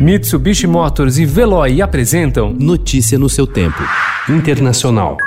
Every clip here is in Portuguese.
Mitsubishi Motors e Veloy apresentam Notícia no seu tempo. Internacional.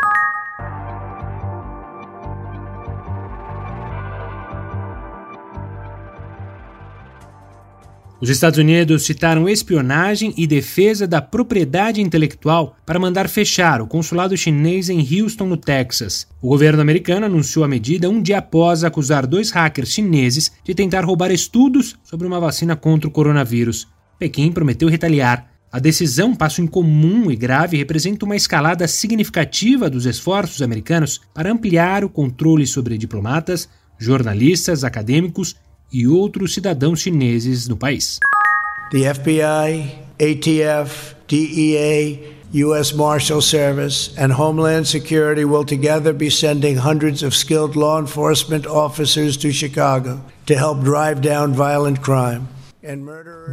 Os Estados Unidos citaram espionagem e defesa da propriedade intelectual para mandar fechar o consulado chinês em Houston, no Texas. O governo americano anunciou a medida um dia após acusar dois hackers chineses de tentar roubar estudos sobre uma vacina contra o coronavírus. Pequim prometeu retaliar. A decisão, passo incomum e grave, representa uma escalada significativa dos esforços americanos para ampliar o controle sobre diplomatas, jornalistas, acadêmicos e outros cidadãos chineses no país. The FBI, ATF, DEA, U.S. Marshal Service, and Homeland Security will together be sending hundreds of skilled law enforcement officers to Chicago to help drive down violent crime.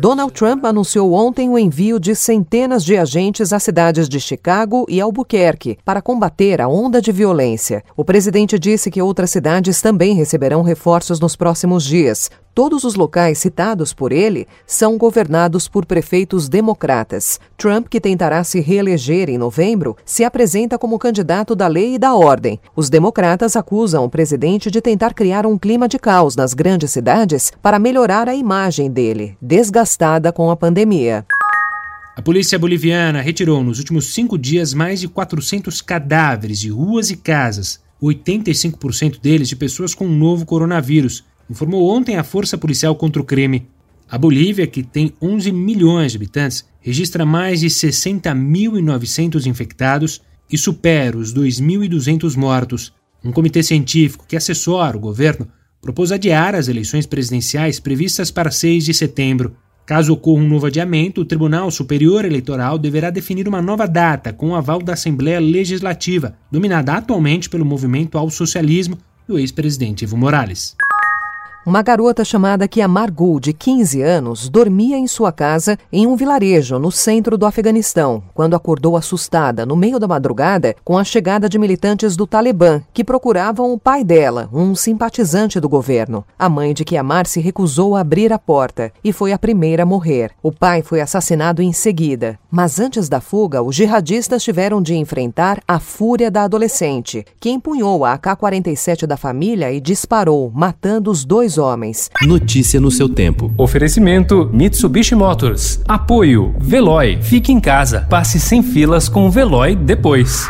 Donald Trump anunciou ontem o envio de centenas de agentes às cidades de Chicago e Albuquerque para combater a onda de violência. O presidente disse que outras cidades também receberão reforços nos próximos dias. Todos os locais citados por ele são governados por prefeitos democratas. Trump, que tentará se reeleger em novembro, se apresenta como candidato da lei e da ordem. Os democratas acusam o presidente de tentar criar um clima de caos nas grandes cidades para melhorar a imagem dele, desgastada com a pandemia. A polícia boliviana retirou nos últimos cinco dias mais de 400 cadáveres de ruas e casas, 85% deles de pessoas com o novo coronavírus informou ontem a Força Policial contra o Crime. A Bolívia, que tem 11 milhões de habitantes, registra mais de 60.900 infectados e supera os 2.200 mortos. Um comitê científico que assessora o governo propôs adiar as eleições presidenciais previstas para 6 de setembro. Caso ocorra um novo adiamento, o Tribunal Superior Eleitoral deverá definir uma nova data com o aval da Assembleia Legislativa, dominada atualmente pelo Movimento ao Socialismo do ex-presidente Evo Morales. Uma garota chamada Kiamar Gul, de 15 anos, dormia em sua casa em um vilarejo no centro do Afeganistão, quando acordou assustada no meio da madrugada com a chegada de militantes do Talibã, que procuravam o pai dela, um simpatizante do governo. A mãe de Kiamar se recusou a abrir a porta e foi a primeira a morrer. O pai foi assassinado em seguida. Mas antes da fuga, os jihadistas tiveram de enfrentar a fúria da adolescente, que empunhou a AK-47 da família e disparou, matando os dois homens. Notícia no seu tempo. Oferecimento Mitsubishi Motors. Apoio Veloy. Fique em casa. Passe sem filas com o Veloy depois.